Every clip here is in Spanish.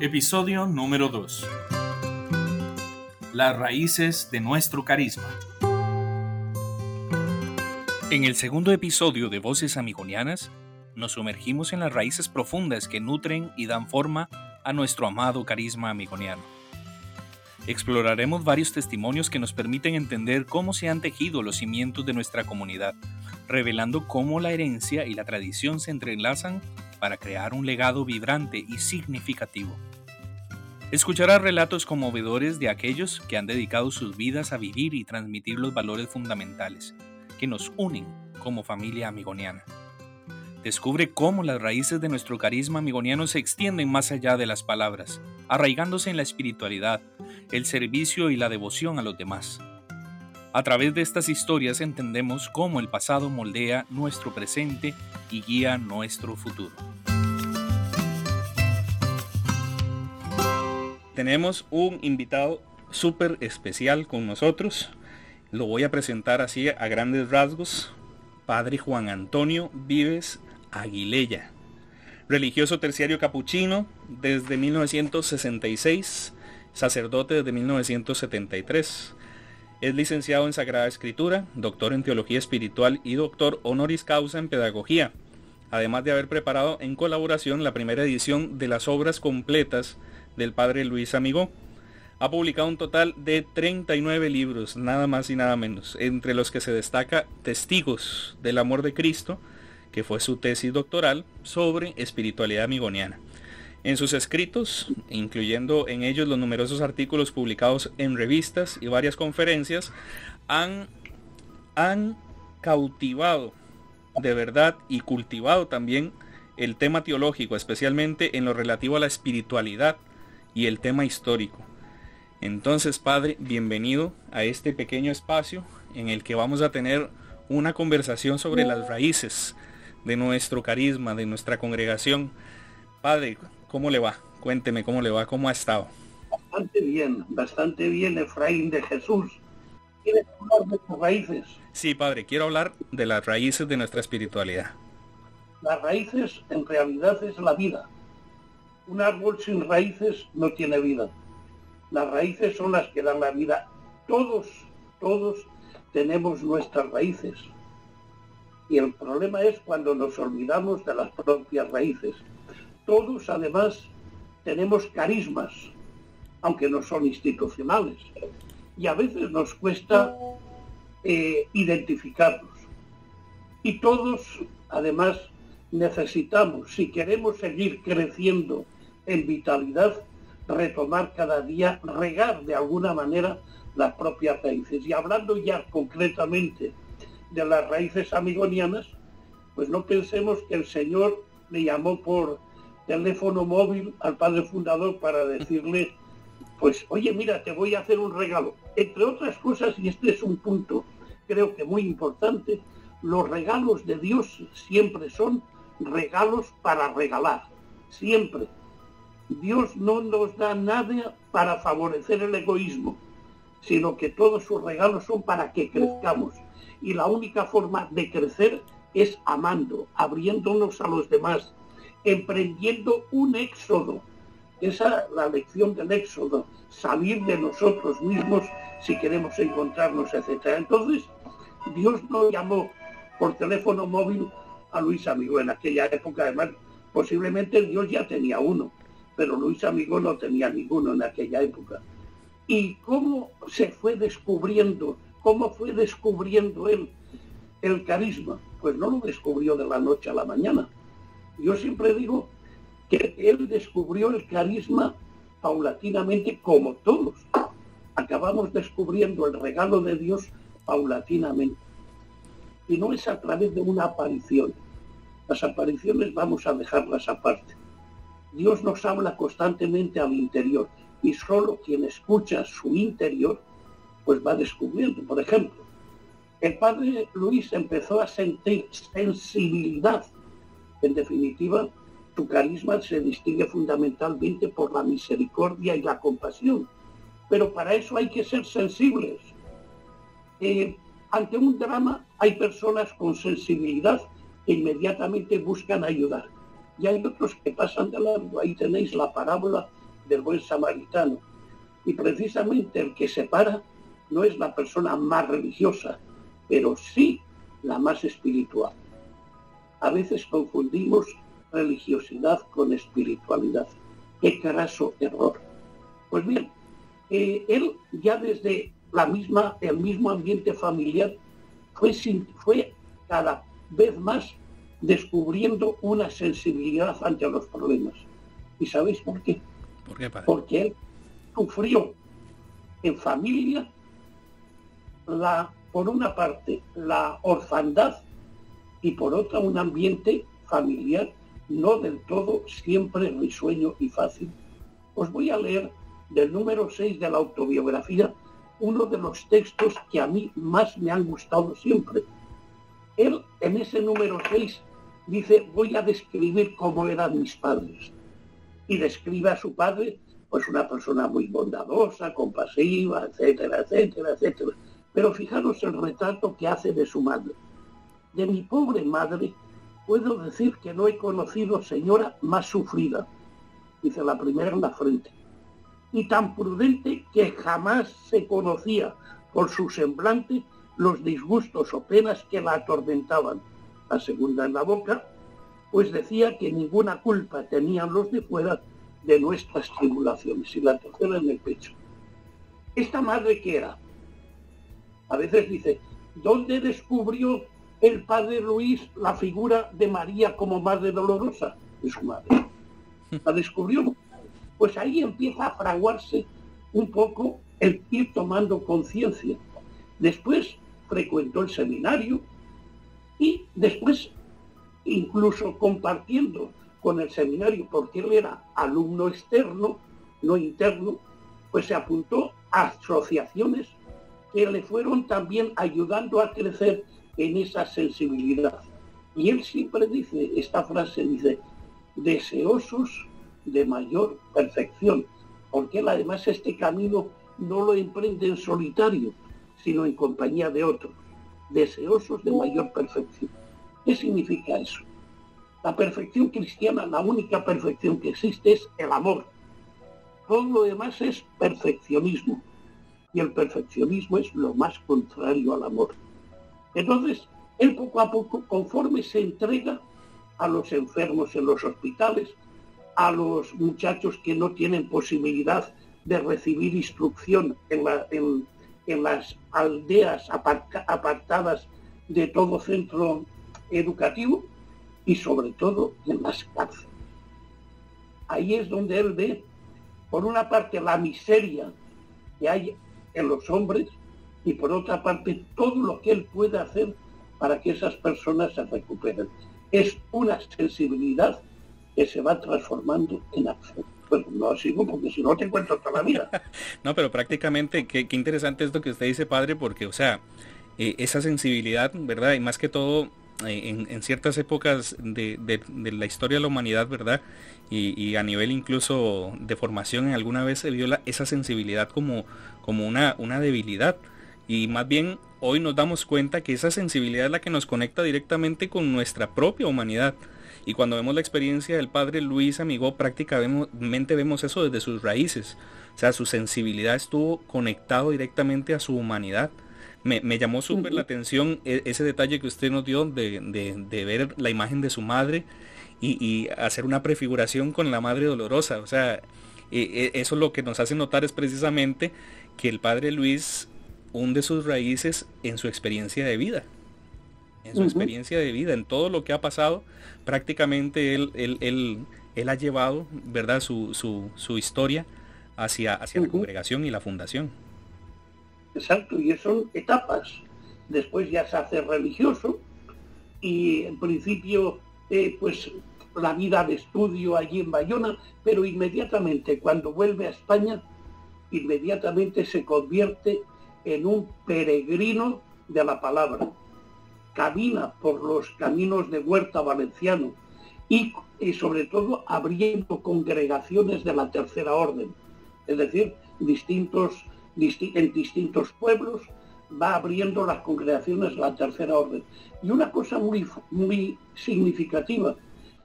Episodio número 2. Las raíces de nuestro carisma. En el segundo episodio de Voces Amigonianas, nos sumergimos en las raíces profundas que nutren y dan forma a nuestro amado carisma amigoniano. Exploraremos varios testimonios que nos permiten entender cómo se han tejido los cimientos de nuestra comunidad, revelando cómo la herencia y la tradición se entrelazan para crear un legado vibrante y significativo. Escucharás relatos conmovedores de aquellos que han dedicado sus vidas a vivir y transmitir los valores fundamentales que nos unen como familia amigoniana. Descubre cómo las raíces de nuestro carisma amigoniano se extienden más allá de las palabras, arraigándose en la espiritualidad, el servicio y la devoción a los demás. A través de estas historias entendemos cómo el pasado moldea nuestro presente y guía nuestro futuro. Tenemos un invitado súper especial con nosotros. Lo voy a presentar así a grandes rasgos. Padre Juan Antonio Vives Aguilella. Religioso terciario capuchino desde 1966, sacerdote desde 1973 es licenciado en Sagrada Escritura, doctor en Teología Espiritual y doctor honoris causa en Pedagogía, además de haber preparado en colaboración la primera edición de las obras completas del padre Luis Amigó. Ha publicado un total de 39 libros, nada más y nada menos, entre los que se destaca Testigos del Amor de Cristo, que fue su tesis doctoral sobre espiritualidad amigoniana. En sus escritos, incluyendo en ellos los numerosos artículos publicados en revistas y varias conferencias, han, han cautivado de verdad y cultivado también el tema teológico, especialmente en lo relativo a la espiritualidad y el tema histórico. Entonces, Padre, bienvenido a este pequeño espacio en el que vamos a tener una conversación sobre las raíces de nuestro carisma, de nuestra congregación. Padre, ¿Cómo le va? Cuénteme cómo le va, cómo ha estado. Bastante bien, bastante bien, Efraín de Jesús. ¿Quieres hablar de tus raíces? Sí, padre, quiero hablar de las raíces de nuestra espiritualidad. Las raíces en realidad es la vida. Un árbol sin raíces no tiene vida. Las raíces son las que dan la vida. Todos, todos tenemos nuestras raíces. Y el problema es cuando nos olvidamos de las propias raíces todos además tenemos carismas, aunque no son institucionales, y a veces nos cuesta eh, identificarlos. Y todos además necesitamos, si queremos seguir creciendo en vitalidad, retomar cada día, regar de alguna manera las propias raíces. Y hablando ya concretamente de las raíces amigonianas, pues no pensemos que el Señor le llamó por teléfono móvil al padre fundador para decirle, pues, oye, mira, te voy a hacer un regalo. Entre otras cosas, y este es un punto creo que muy importante, los regalos de Dios siempre son regalos para regalar, siempre. Dios no nos da nada para favorecer el egoísmo, sino que todos sus regalos son para que crezcamos. Y la única forma de crecer es amando, abriéndonos a los demás, emprendiendo un éxodo. Esa es la lección del éxodo, salir de nosotros mismos si queremos encontrarnos, etc. Entonces, Dios no llamó por teléfono móvil a Luis Amigo en aquella época, además, posiblemente Dios ya tenía uno, pero Luis Amigo no tenía ninguno en aquella época. ¿Y cómo se fue descubriendo, cómo fue descubriendo él el carisma? Pues no lo descubrió de la noche a la mañana yo siempre digo que él descubrió el carisma paulatinamente como todos. Acabamos descubriendo el regalo de Dios paulatinamente. Y no es a través de una aparición. Las apariciones vamos a dejarlas aparte. Dios nos habla constantemente al interior y solo quien escucha su interior pues va descubriendo. Por ejemplo, el padre Luis empezó a sentir sensibilidad en definitiva, tu carisma se distingue fundamentalmente por la misericordia y la compasión. Pero para eso hay que ser sensibles. Eh, ante un drama hay personas con sensibilidad que inmediatamente buscan ayudar. Y hay otros que pasan de largo. Ahí tenéis la parábola del buen samaritano. Y precisamente el que separa no es la persona más religiosa, pero sí la más espiritual. A veces confundimos religiosidad con espiritualidad. Qué craso error. Pues bien, eh, él ya desde la misma, el mismo ambiente familiar fue, fue cada vez más descubriendo una sensibilidad ante los problemas. ¿Y sabéis por qué? Porque él sufrió en familia la, por una parte, la orfandad y por otra un ambiente familiar no del todo siempre risueño y fácil. Os voy a leer del número 6 de la autobiografía uno de los textos que a mí más me han gustado siempre. Él en ese número 6 dice, voy a describir cómo eran mis padres. Y describe a su padre, pues una persona muy bondadosa, compasiva, etcétera, etcétera, etcétera. Pero fijaros el retrato que hace de su madre. De mi pobre madre puedo decir que no he conocido señora más sufrida, dice la primera en la frente, y tan prudente que jamás se conocía por su semblante los disgustos o penas que la atormentaban. La segunda en la boca, pues decía que ninguna culpa tenían los de fuera de nuestras tribulaciones, y la tercera en el pecho. ¿Esta madre qué era? A veces dice, ¿dónde descubrió el padre Luis la figura de María como madre dolorosa de su madre. La descubrió. Pues ahí empieza a fraguarse un poco el ir tomando conciencia. Después frecuentó el seminario y después incluso compartiendo con el seminario, porque él era alumno externo, no interno, pues se apuntó a asociaciones que le fueron también ayudando a crecer en esa sensibilidad. Y él siempre dice, esta frase dice, deseosos de mayor perfección, porque él además este camino no lo emprende en solitario, sino en compañía de otros, deseosos de mayor perfección. ¿Qué significa eso? La perfección cristiana, la única perfección que existe es el amor. Todo lo demás es perfeccionismo. Y el perfeccionismo es lo más contrario al amor. Entonces, él poco a poco, conforme se entrega a los enfermos en los hospitales, a los muchachos que no tienen posibilidad de recibir instrucción en, las aldeas apartadas de todo centro educativo y sobre todo en las cárceles. Ahí es donde él ve, por una parte, la miseria que hay en los hombres y por otra parte todo lo que él puede hacer para que esas personas se recuperen. Es una sensibilidad que se va transformando en acción. Bueno, no sigo porque si no te encuentro toda la vida. no, pero prácticamente qué, interesante esto que usted dice, padre, porque, o sea, eh, esa sensibilidad, ¿verdad? Y más que todo, eh, en, ciertas épocas de, la historia de la humanidad, ¿verdad? Y, a nivel incluso de formación, en alguna vez se vio esa sensibilidad como, como una, una debilidad. Y más bien hoy nos damos cuenta que esa sensibilidad es la que nos conecta directamente con nuestra propia humanidad. Y cuando vemos la experiencia del padre Luis Amigo, prácticamente vemos eso desde sus raíces. O sea, su sensibilidad estuvo conectado directamente a su humanidad. Me, llamó súper la atención e, ese detalle que usted nos dio de, ver la imagen de su madre y, hacer una prefiguración con la madre dolorosa. O sea, e, e, eso lo que nos hace notar es precisamente que el padre Luis hunde sus raíces en su experiencia de vida. En su experiencia de vida, en todo lo que ha pasado, prácticamente él, él, él, ha llevado, ¿verdad?, su, su, su historia hacia, hacia la congregación y la fundación. Exacto, y son etapas. Después ya se hace religioso y en principio, eh, pues la vida de estudio allí en Bayona, pero inmediatamente cuando vuelve a España, inmediatamente se convierte en un peregrino de la palabra. Camina por los caminos de Huerta Valenciano y, sobre todo abriendo congregaciones de la tercera orden, es decir, distintos, en distintos pueblos va abriendo las congregaciones de la tercera orden. Y una cosa muy, muy significativa,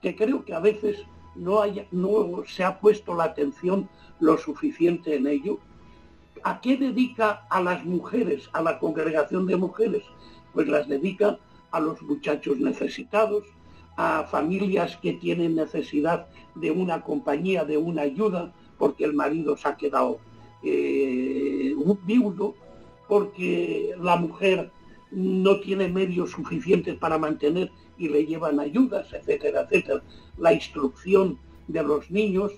que creo que a veces no, haya, no se ha puesto la atención lo suficiente en ello. ¿A qué dedica a las mujeres, a la congregación de mujeres? Pues las dedica a los muchachos necesitados, a familias que tienen necesidad de una compañía, de una ayuda, porque el marido se ha quedado eh, viudo, porque la mujer no tiene medios suficientes para mantener y le llevan ayudas, etcétera, etcétera. La instrucción de los niños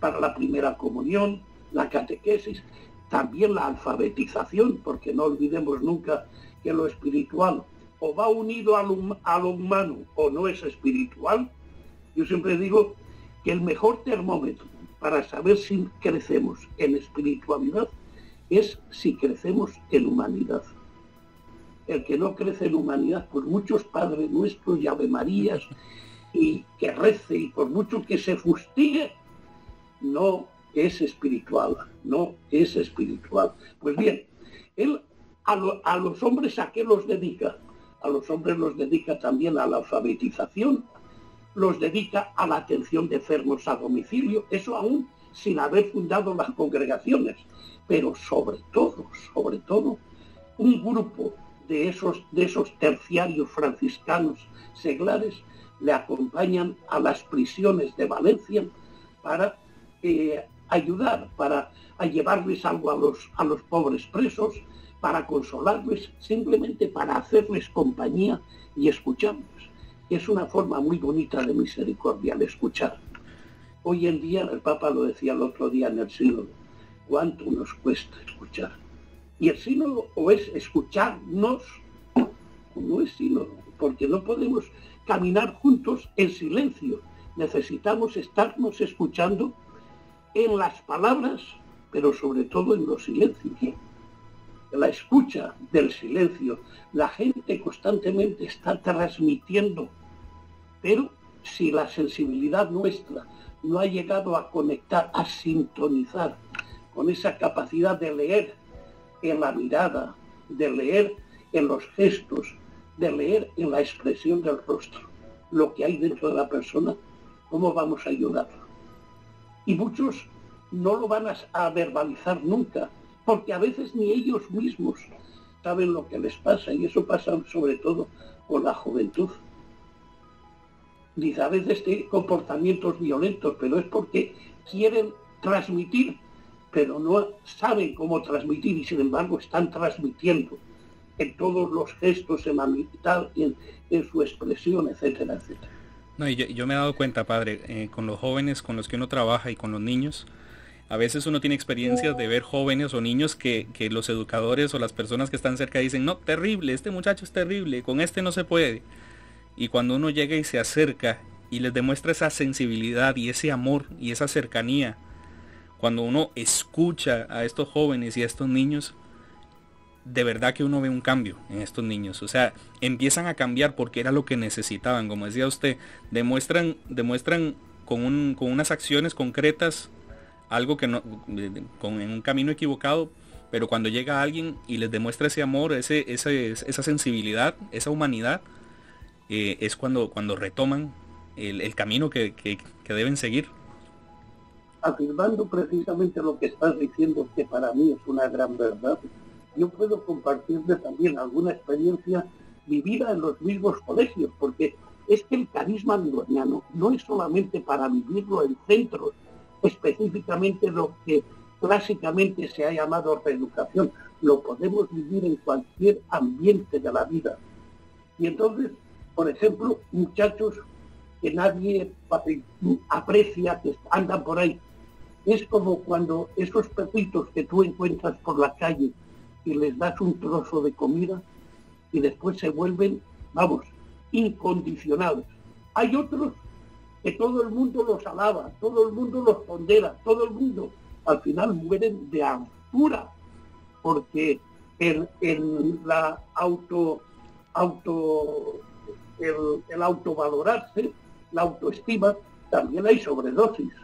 para la primera comunión, la catequesis, también la alfabetización, porque no olvidemos nunca que lo espiritual o va unido a lo, humano o no es espiritual. Yo siempre digo que el mejor termómetro para saber si crecemos en espiritualidad es si crecemos en humanidad. El que no crece en humanidad, por muchos Padres Nuestros y Ave Marías, y que rece y por mucho que se fustigue, no es espiritual, no es espiritual. Pues bien, él a, a los hombres a qué los dedica? A los hombres los dedica también a la alfabetización, los dedica a la atención de enfermos a domicilio, eso aún sin haber fundado las congregaciones, pero sobre todo, sobre todo, un grupo de esos, de esos terciarios franciscanos seglares le acompañan a las prisiones de Valencia para eh, ayudar, para llevarles algo a los, a los pobres presos, para consolarles, simplemente para hacerles compañía y escucharlos. Es una forma muy bonita de misericordia al escuchar. Hoy en día, el Papa lo decía el otro día en el sínodo, ¿cuánto nos cuesta escuchar? Y el sínodo o es escucharnos o no es sínodo, porque no podemos caminar juntos en silencio. Necesitamos estarnos escuchando en las palabras, pero sobre todo en los silencios. La escucha del silencio. La gente constantemente está transmitiendo, pero si la sensibilidad nuestra no ha llegado a conectar, a sintonizar con esa capacidad de leer en la mirada, de leer en los gestos, de leer en la expresión del rostro, lo que hay dentro de la persona, ¿cómo vamos a ayudarlo? Y muchos no lo van a, verbalizar nunca, porque a veces ni ellos mismos saben lo que les pasa, y eso pasa sobre todo con la juventud. Dice a veces de comportamientos violentos, pero es porque quieren transmitir, pero no saben cómo transmitir y sin embargo están transmitiendo en todos los gestos, en la en, en su expresión, etcétera, etcétera. No, yo, me he dado cuenta, padre, eh, con los jóvenes con los que uno trabaja y con los niños, a veces uno tiene experiencias de ver jóvenes o niños que, que, los educadores o las personas que están cerca dicen, no, terrible, este muchacho es terrible, con este no se puede. Y cuando uno llega y se acerca y les demuestra esa sensibilidad y ese amor y esa cercanía, cuando uno escucha a estos jóvenes y a estos niños, de verdad que uno ve un cambio en estos niños. O sea, empiezan a cambiar porque era lo que necesitaban. Como decía usted, demuestran, demuestran con, un, con unas acciones concretas algo que no, con, en un camino equivocado, pero cuando llega alguien y les demuestra ese amor, ese, esa sensibilidad, esa humanidad, eh, es cuando, cuando retoman el, camino que, que, deben seguir. Afirmando precisamente lo que estás diciendo, que para mí es una gran verdad, yo puedo compartirle también alguna experiencia vivida en los mismos colegios, porque es que el carisma miloniano no es solamente para vivirlo en centros, específicamente lo que clásicamente se ha llamado reeducación, lo podemos vivir en cualquier ambiente de la vida. Y entonces, por ejemplo, muchachos que nadie aprecia, que andan por ahí, es como cuando esos perritos que tú encuentras por la calle y les das un trozo de comida y después se vuelven, vamos, incondicionados. Hay otros que todo el mundo los alaba, todo el mundo los pondera, todo el mundo al final mueren de altura, porque en, la auto, auto el, el autovalorarse, la autoestima, también hay sobredosis.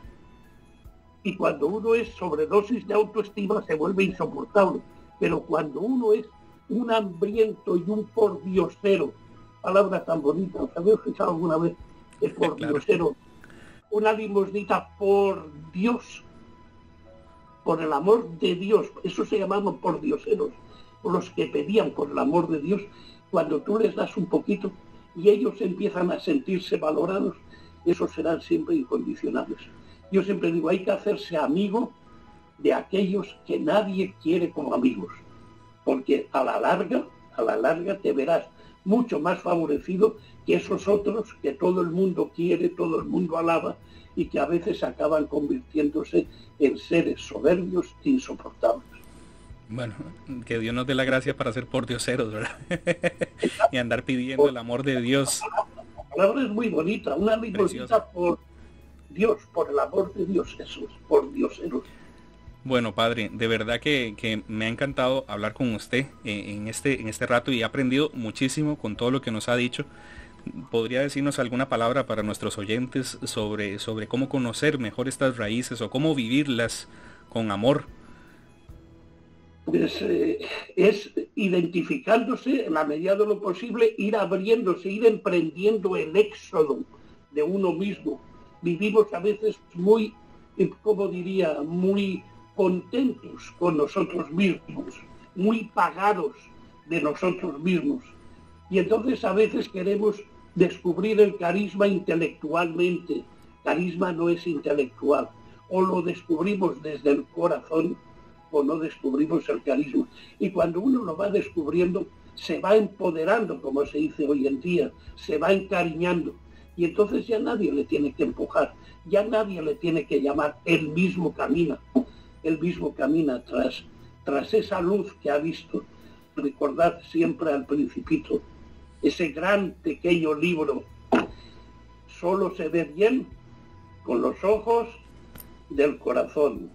Y cuando uno es sobredosis de autoestima se vuelve insoportable. Pero cuando uno es un hambriento y un pordiosero, palabra tan bonita, ¿os habéis escuchado alguna vez el pordiosero? una limosnita por Dios, por el amor de Dios, eso se llamaban por dioseros, por los que pedían por el amor de Dios, cuando tú les das un poquito y ellos empiezan a sentirse valorados, esos serán siempre incondicionales. Yo siempre digo, hay que hacerse amigo de aquellos que nadie quiere como amigos, porque a la larga, a la larga te verás mucho más favorecido que esos otros que todo el mundo quiere, todo el mundo alaba y que a veces acaban convirtiéndose en seres soberbios e insoportables. Bueno, que Dios nos dé la gracia para ser por dioseros, ¿verdad? y andar pidiendo el amor de Dios. La palabra es muy bonita, una bonita por Dios, por el amor de Dios Jesús, por dioseros. Bueno, padre, de verdad que, me ha encantado hablar con usted eh, en, este, en este rato y he aprendido muchísimo con todo lo que nos ha dicho. ¿Podría decirnos alguna palabra para nuestros oyentes sobre, sobre cómo conocer mejor estas raíces o cómo vivirlas con amor? Pues, eh, es identificándose en la medida de lo posible, ir abriéndose, ir emprendiendo el éxodo de uno mismo. Vivimos a veces muy, como diría, muy contentos con nosotros mismos, muy pagados de nosotros mismos. Y entonces a veces queremos descubrir el carisma intelectualmente. Carisma no es intelectual. O lo descubrimos desde el corazón o no descubrimos el carisma. Y cuando uno lo va descubriendo, se va empoderando, como se dice hoy en día, se va encariñando. Y entonces ya nadie le tiene que empujar, ya nadie le tiene que llamar, el mismo camina el mismo camina tras, tras esa luz que ha visto. Recordad siempre al principito, ese gran pequeño libro, solo se ve bien con los ojos del corazón.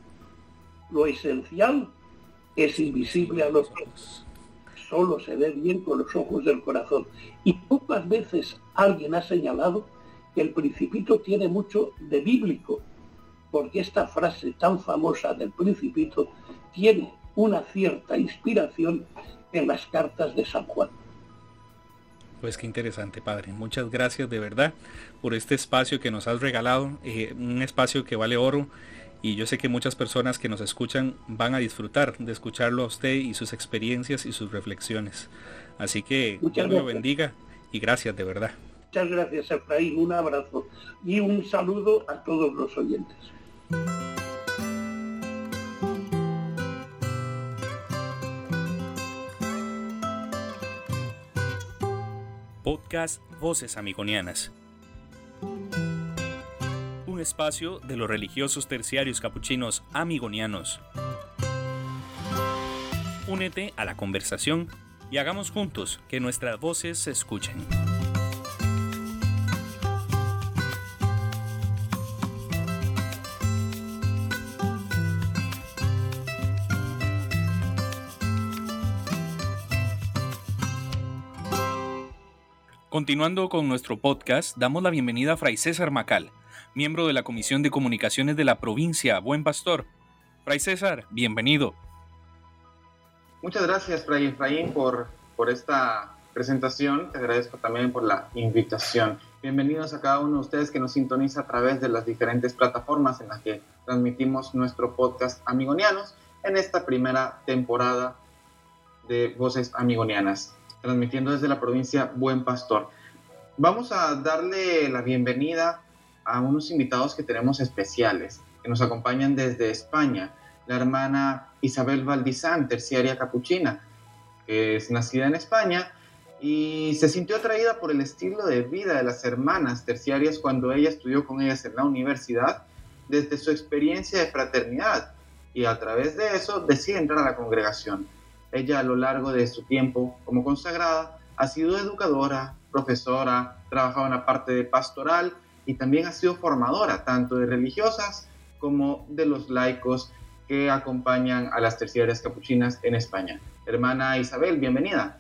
Lo esencial es invisible a los ojos. Solo se ve bien con los ojos del corazón. Y pocas veces alguien ha señalado que el principito tiene mucho de bíblico, porque esta frase tan famosa del principito tiene una cierta inspiración en las cartas de San Juan. Pues qué interesante, Padre. Muchas gracias de verdad por este espacio que nos has regalado, eh, un espacio que vale oro y yo sé que muchas personas que nos escuchan van a disfrutar de escucharlo a usted y sus experiencias y sus reflexiones. Así que Dios lo bendiga y gracias de verdad. Muchas gracias, Efraín. Un abrazo y un saludo a todos los oyentes. Podcast Voces Amigonianas. Un espacio de los religiosos terciarios capuchinos amigonianos. Únete a la conversación y hagamos juntos que nuestras voces se escuchen. Continuando con nuestro podcast, damos la bienvenida a Fray César Macal, miembro de la Comisión de Comunicaciones de la provincia Buen Pastor. Fray César, bienvenido. Muchas gracias, Fray Efraín, por, por esta presentación. Te agradezco también por la invitación. Bienvenidos a cada uno de ustedes que nos sintoniza a través de las diferentes plataformas en las que transmitimos nuestro podcast Amigonianos en esta primera temporada de Voces Amigonianas transmitiendo desde la provincia Buen Pastor. Vamos a darle la bienvenida a unos invitados que tenemos especiales, que nos acompañan desde España, la hermana Isabel Valdizán, terciaria capuchina, que es nacida en España y se sintió atraída por el estilo de vida de las hermanas terciarias cuando ella estudió con ellas en la universidad, desde su experiencia de fraternidad, y a través de eso decide entrar a la congregación. Ella a lo largo de su tiempo como consagrada ha sido educadora, profesora, trabajado en la parte de pastoral y también ha sido formadora tanto de religiosas como de los laicos que acompañan a las terciarias capuchinas en España. Hermana Isabel, bienvenida.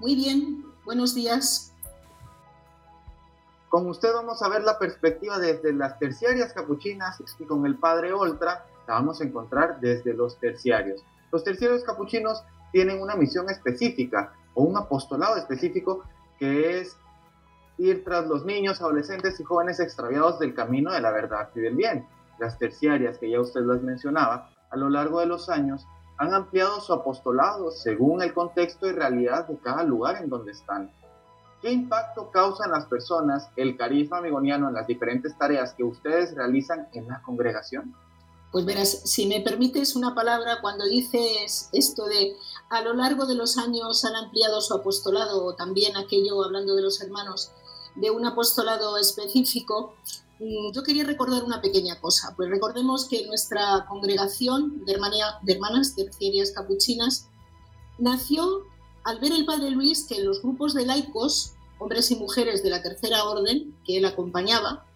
Muy bien, buenos días. Con usted vamos a ver la perspectiva desde las terciarias capuchinas y con el padre Oltra la vamos a encontrar desde los terciarios. Los terciarios capuchinos tienen una misión específica o un apostolado específico que es ir tras los niños, adolescentes y jóvenes extraviados del camino de la verdad y del bien. Las terciarias, que ya usted las mencionaba, a lo largo de los años han ampliado su apostolado según el contexto y realidad de cada lugar en donde están. ¿Qué impacto causa en las personas el carisma amigoniano en las diferentes tareas que ustedes realizan en la congregación? Pues verás, si me permites una palabra, cuando dices esto de a lo largo de los años han ampliado su apostolado, o también aquello, hablando de los hermanos, de un apostolado específico, mm, yo quería recordar una pequeña cosa. Pues recordemos que nuestra congregación de, de hermanas terciarias capuchinas nació al ver el padre Luis que en los grupos de laicos, hombres y mujeres de la tercera orden que él acompañaba,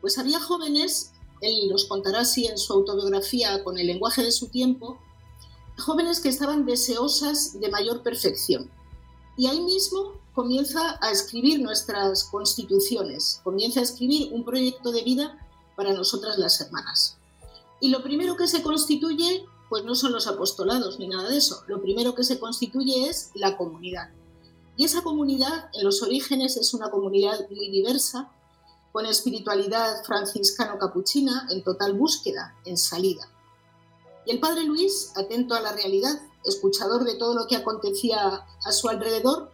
pues había jóvenes él los contará así en su autobiografía con el lenguaje de su tiempo, jóvenes que estaban deseosas de mayor perfección. Y ahí mismo comienza a escribir nuestras constituciones, comienza a escribir un proyecto de vida para nosotras las hermanas. Y lo primero que se constituye, pues no son los apostolados ni nada de eso, lo primero que se constituye es la comunidad. Y esa comunidad en los orígenes es una comunidad muy diversa, con espiritualidad franciscano-capuchina en total búsqueda, en salida. Y el padre Luis, atento a la realidad, escuchador de todo lo que acontecía a su alrededor,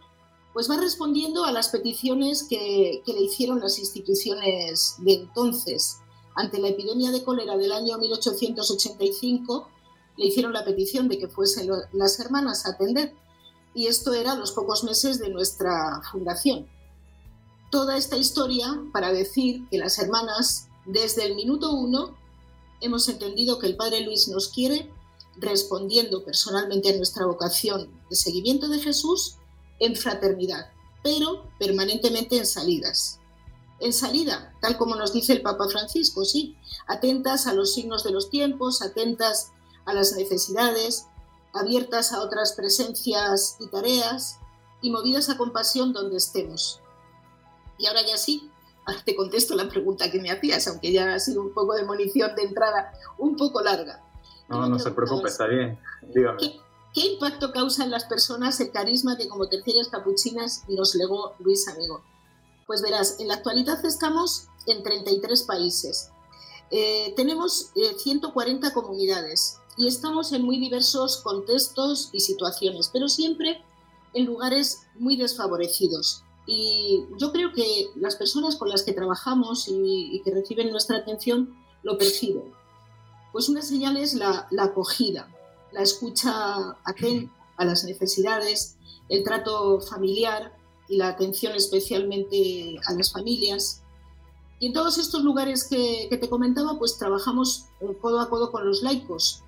pues va respondiendo a las peticiones que, le hicieron las instituciones de entonces. Ante la epidemia de cólera del año 1885, le hicieron la petición de que fuesen las hermanas a atender. Y esto era a los pocos meses de nuestra fundación toda esta historia para decir que las hermanas, desde el minuto uno, hemos entendido que el Padre Luis nos quiere respondiendo personalmente a nuestra vocación de seguimiento de Jesús en fraternidad, pero permanentemente en salidas. En salida, tal como nos dice el Papa Francisco, sí, atentas a los signos de los tiempos, atentas a las necesidades, abiertas a otras presencias y tareas y movidas a compasión donde estemos. Y ahora ya sí, te contesto la pregunta que me hacías, aunque ya ha sido un poco de munición de entrada, un poco larga. No, no se preocupe, está bien. Dígame. ¿Qué, ¿Qué, impacto causa en las personas el carisma que como terceras capuchinas nos legó Luis Amigo? Pues verás, en la actualidad estamos en 33 países. Eh, tenemos 140 eh, comunidades y estamos en muy diversos contextos y situaciones, pero siempre en lugares muy desfavorecidos. Y yo creo que las personas con las que trabajamos y, que reciben nuestra atención lo perciben. Pues una señal es la, acogida, la escucha atenta a las necesidades, el trato familiar y la atención especialmente a las familias. Y en todos estos lugares que, que, te comentaba, pues trabajamos codo a codo con los laicos.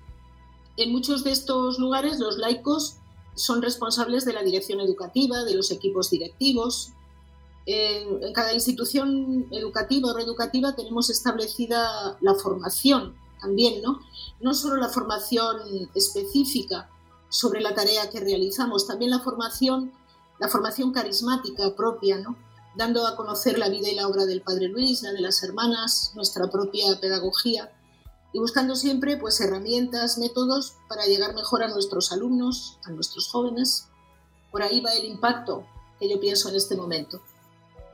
En muchos de estos lugares los laicos son responsables de la dirección educativa, de los equipos directivos. En, cada institución educativa o reeducativa tenemos establecida la formación también, ¿no? No solo la formación específica sobre la tarea que realizamos, también la formación, la formación carismática propia, ¿no? Dando a conocer la vida y la obra del Padre Luis, la de las hermanas, nuestra propia pedagogía y buscando siempre pues herramientas, métodos para llegar mejor a nuestros alumnos, a nuestros jóvenes. Por ahí va el impacto que yo pienso en este momento.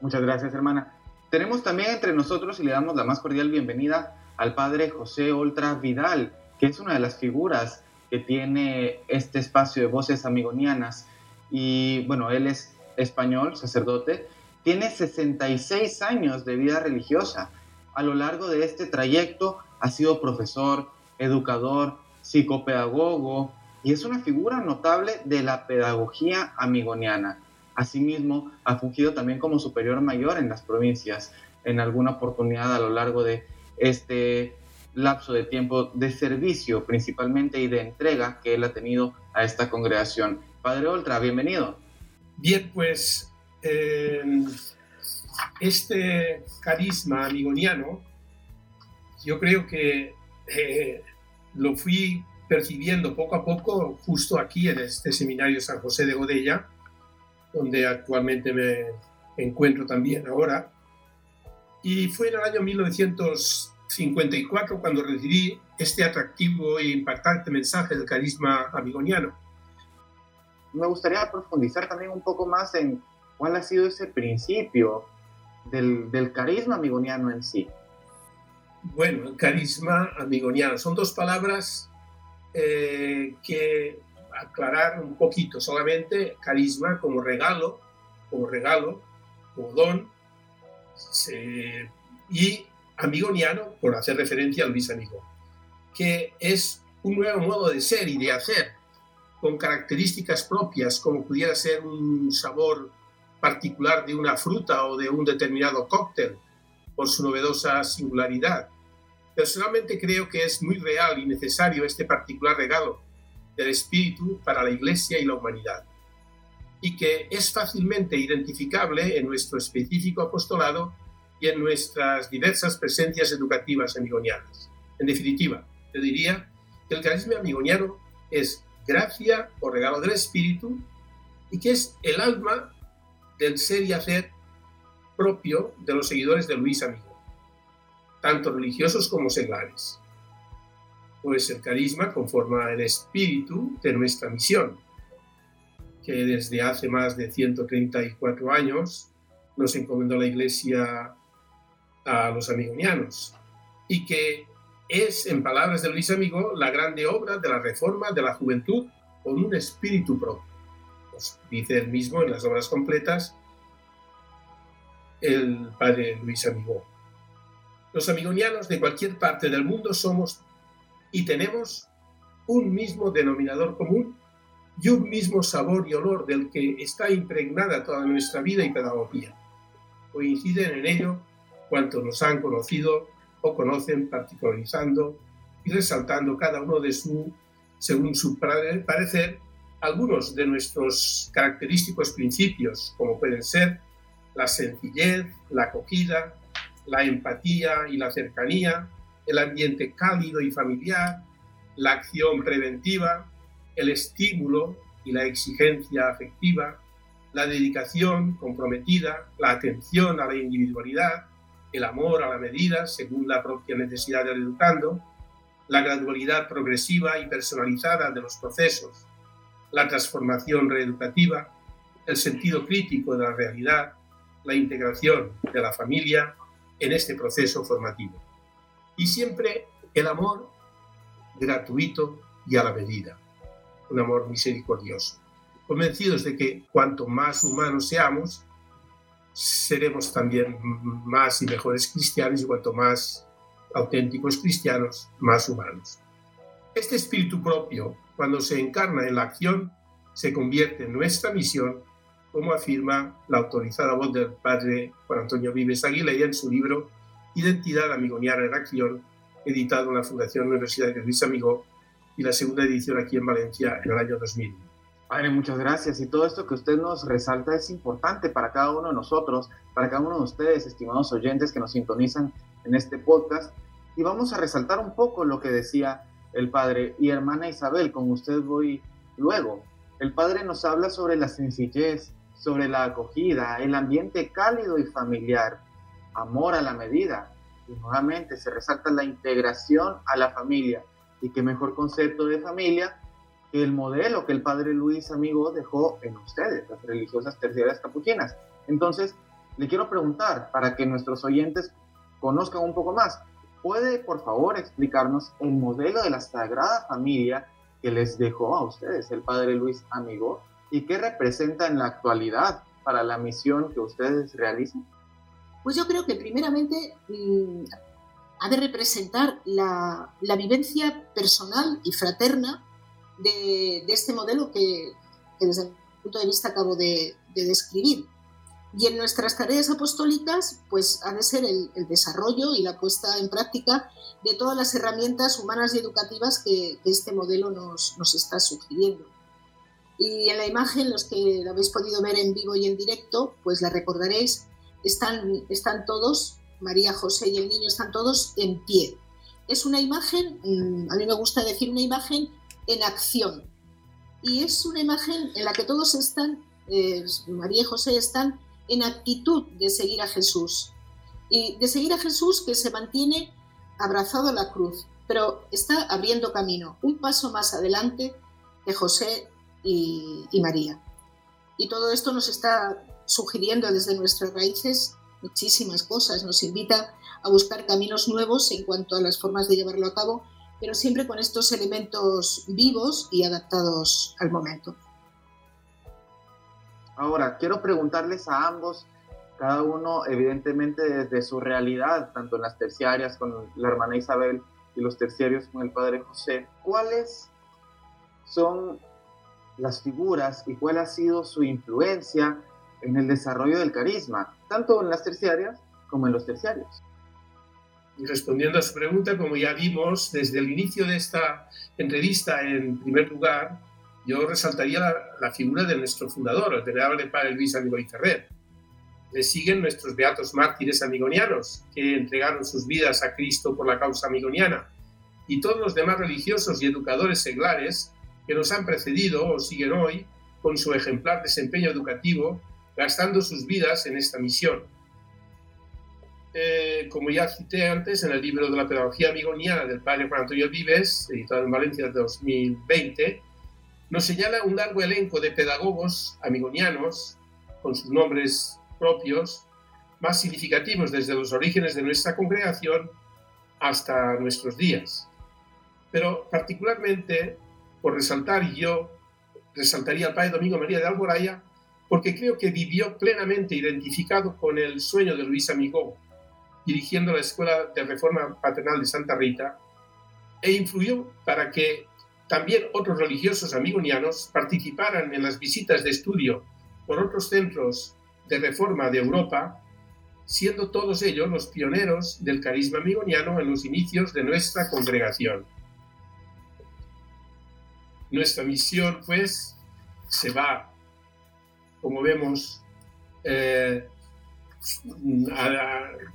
Muchas gracias, hermana. Tenemos también entre nosotros y le damos la más cordial bienvenida al padre José Oltra Vidal, que es una de las figuras que tiene este espacio de voces amigonianas. Y bueno, él es español, sacerdote, tiene 66 años de vida religiosa. A lo largo de este trayecto ha sido profesor, educador, psicopedagogo y es una figura notable de la pedagogía amigoniana. Asimismo, ha fungido también como superior mayor en las provincias en alguna oportunidad a lo largo de este lapso de tiempo de servicio principalmente y de entrega que él ha tenido a esta congregación. Padre Oltra, bienvenido. Bien, pues eh, este carisma amigoniano yo creo que eh, lo fui percibiendo poco a poco justo aquí en este seminario San José de Godella, donde actualmente me encuentro también ahora. Y fue en el año 1954 cuando recibí este atractivo e impactante mensaje del carisma amigoniano. Me gustaría profundizar también un poco más en cuál ha sido ese principio del, carisma amigoniano en sí? Bueno, carisma amigoniano son dos palabras eh, que aclarar un poquito solamente. Carisma como regalo, como regalo, como don, y amigoniano, por hacer referencia a Luis Amigo, que es un nuevo modo de ser y de hacer, con características propias, como pudiera ser un sabor particular de una fruta o de un determinado cóctel, por su novedosa singularidad. Personalmente creo que es muy real y necesario este particular regalo del Espíritu para la Iglesia y la humanidad, y que es fácilmente identificable en nuestro específico apostolado y en nuestras diversas presencias educativas amigonianas. En definitiva, yo diría que el carisma amigoniano es gracia o regalo del Espíritu y que es el alma del ser y hacer propio de los seguidores de Luis Amigo, tanto religiosos como seglares. Pues el carisma conforma el espíritu de nuestra misión, que desde hace más de 134 años nos encomendó la Iglesia a los amigonianos y que es, en palabras de Luis Amigo, la grande obra de la reforma de la juventud con un espíritu propio. Pues dice él mismo en las obras completas el padre Luis Amigo. Los amigonianos de cualquier parte del mundo somos y tenemos un mismo denominador común y un mismo sabor y olor del que está impregnada toda nuestra vida y pedagogía. Coinciden en ello cuantos nos han conocido o conocen, particularizando y resaltando cada uno de su, según su parecer, algunos de nuestros característicos principios, como pueden ser la sencillez, la acogida, la empatía y la cercanía, el ambiente cálido y familiar, la acción preventiva, el estímulo y la exigencia afectiva, la dedicación comprometida, la atención a la individualidad, el amor a la medida según la propia necesidad del educando, la gradualidad progresiva y personalizada de los procesos, la transformación reeducativa, el sentido crítico de la realidad, la integración de la familia en este proceso formativo. Y siempre el amor gratuito y a la medida, un amor misericordioso, convencidos de que cuanto más humanos seamos, seremos también más y mejores cristianos y cuanto más auténticos cristianos, más humanos. Este espíritu propio, cuando se encarna en la acción, se convierte en nuestra misión, como afirma la autorizada voz del padre Juan Antonio Vives Aguilera en su libro Identidad Amigoniana en Acción, editado en la Fundación Universidad de Luis Amigo y la segunda edición aquí en Valencia en el año 2000. Padre, muchas gracias. Y todo esto que usted nos resalta es importante para cada uno de nosotros, para cada uno de ustedes, estimados oyentes que nos sintonizan en este podcast. Y vamos a resaltar un poco lo que decía el Padre. Y hermana Isabel, con usted voy luego. El Padre nos habla sobre la sencillez, sobre la acogida, el ambiente cálido y familiar, amor a la medida. Y nuevamente se resalta la integración a la familia. Y qué mejor concepto de familia el modelo que el padre Luis Amigo dejó en ustedes, las religiosas terciarias capuchinas. Entonces, le quiero preguntar, para que nuestros oyentes conozcan un poco más, ¿puede por favor explicarnos el modelo de la Sagrada Familia que les dejó a ustedes el padre Luis Amigo y qué representa en la actualidad para la misión que ustedes realizan? Pues yo creo que primeramente mm, ha de representar la, vivencia personal y fraterna de, este modelo que, desde el punto de vista acabo de, describir. Y en nuestras tareas apostólicas, pues ha de ser el, desarrollo y la puesta en práctica de todas las herramientas humanas y educativas que, este modelo nos, nos, está sugiriendo. Y en la imagen, los que la habéis podido ver en vivo y en directo, pues la recordaréis, están, están todos, María, José y el niño están todos en pie. Es una imagen, mm, a mí me gusta decir una imagen en acción. Y es una imagen en la que todos están, eh, María y José están en actitud de seguir a Jesús. Y de seguir a Jesús que se mantiene abrazado a la cruz, pero está abriendo camino, un paso más adelante de José y, y María. Y todo esto nos está sugiriendo desde nuestras raíces muchísimas cosas, nos invita a buscar caminos nuevos en cuanto a las formas de llevarlo a cabo, pero siempre con estos elementos vivos y adaptados al momento. Ahora, quiero preguntarles a ambos, cada uno evidentemente desde su realidad, tanto en las terciarias con la hermana Isabel y los terciarios con el padre José, ¿cuáles son las figuras y cuál ha sido su influencia en el desarrollo del carisma, tanto en las terciarias como en los terciarios? Y respondiendo a su pregunta, como ya vimos desde el inicio de esta entrevista, en primer lugar, yo resaltaría la, figura de nuestro fundador, el venerable padre Luis Amigo y Ferrer. Le siguen nuestros beatos mártires amigonianos, que entregaron sus vidas a Cristo por la causa amigoniana, y todos los demás religiosos y educadores seglares que nos han precedido o siguen hoy con su ejemplar desempeño educativo, gastando sus vidas en esta misión. Eh, como ya cité antes, en el libro de la pedagogía amigoniana del padre Juan Antonio Vives, editado en Valencia de 2020, nos señala un largo elenco de pedagogos amigonianos con sus nombres propios, más significativos desde los orígenes de nuestra congregación hasta nuestros días. Pero particularmente, por resaltar, yo resaltaría al padre Domingo María de Alboraya, porque creo que vivió plenamente identificado con el sueño de Luis Amigó, dirigiendo la Escuela de Reforma Paternal de Santa Rita, e influyó para que también otros religiosos amigonianos participaran en las visitas de estudio por otros centros de reforma de Europa, siendo todos ellos los pioneros del carisma amigoniano en los inicios de nuestra congregación. Nuestra misión, pues, se va, como vemos, eh,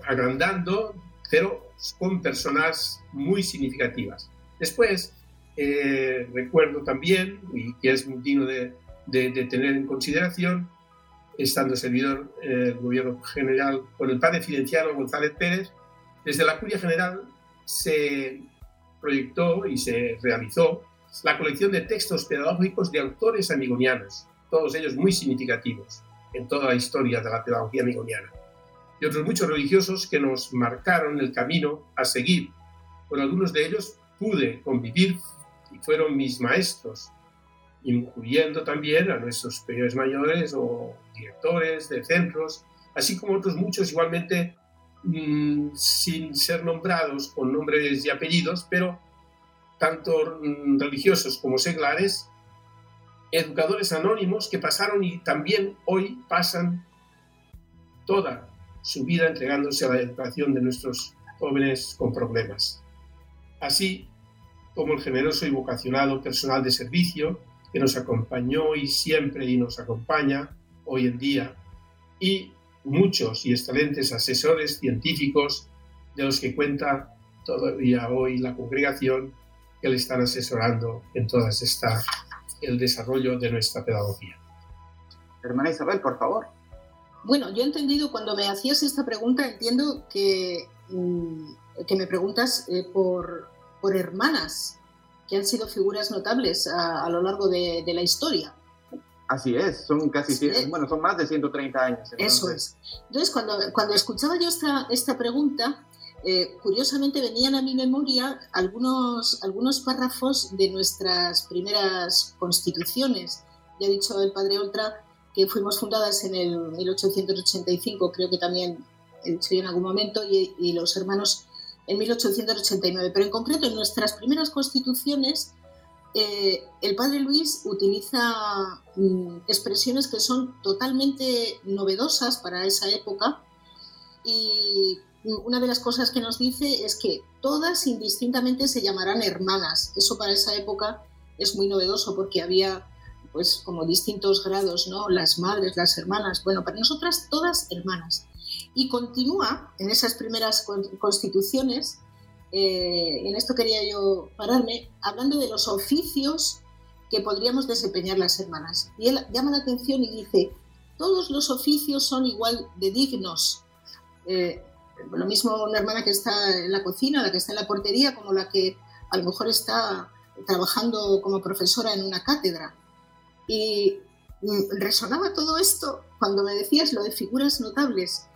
agrandando, pero con personas muy significativas. Después, eh, recuerdo también, y que es muy digno de, tener en consideración, estando servidor del gobierno general con el padre Fidenciano González Pérez, desde la Curia General se proyectó y se realizó la colección de textos pedagógicos de autores amigonianos, todos ellos muy significativos en toda la historia de la pedagogía amigoniana, y otros muchos religiosos que nos marcaron el camino a seguir. Con algunos de ellos pude convivir y fueron mis maestros, incluyendo también a nuestros superiores mayores o directores de centros, así como otros muchos igualmente mm, sin ser nombrados con nombres y apellidos, pero tanto mm, religiosos como seglares, educadores anónimos que pasaron y también hoy pasan toda su vida entregándose a la educación de nuestros jóvenes con problemas. Así, como el generoso y vocacionado personal de servicio que nos acompañó y siempre y nos acompaña hoy en día, y muchos y excelentes asesores científicos de los que cuenta todavía hoy la congregación que le están asesorando en todas esta el desarrollo de nuestra pedagogía. Hermana Isabel, por favor. Bueno, yo he entendido cuando me hacías esta pregunta, entiendo que, mm, que me preguntas eh, por, por hermanas que han sido figuras notables a, lo largo de, la historia. Así es, son casi, bueno, son más de 130 años. Eso es. Entonces, cuando, cuando escuchaba yo esta, esta pregunta, eh, curiosamente venían a mi memoria algunos, algunos párrafos de nuestras primeras constituciones. Ya ha dicho el padre Oltra que fuimos fundadas en el 1885, creo que también he dicho en algún momento, y, y los hermanos en 1889. Pero en concreto, en nuestras primeras constituciones, eh, el padre Luis utiliza mm, expresiones que son totalmente novedosas para esa época y una de las cosas que nos dice es que todas indistintamente se llamarán hermanas. Eso para esa época es muy novedoso porque había pues como distintos grados, ¿no? Las madres, las hermanas. Bueno, para nosotras todas hermanas. Y continúa en esas primeras constituciones, eh, en esto quería yo pararme, hablando de los oficios que podríamos desempeñar las hermanas. Y él llama la atención y dice, todos los oficios son igual de dignos. Eh, lo mismo una hermana que está en la cocina, la que está en la portería, como la que a lo mejor está trabajando como profesora en una cátedra. Y mm, resonaba todo esto cuando me decías lo de figuras notables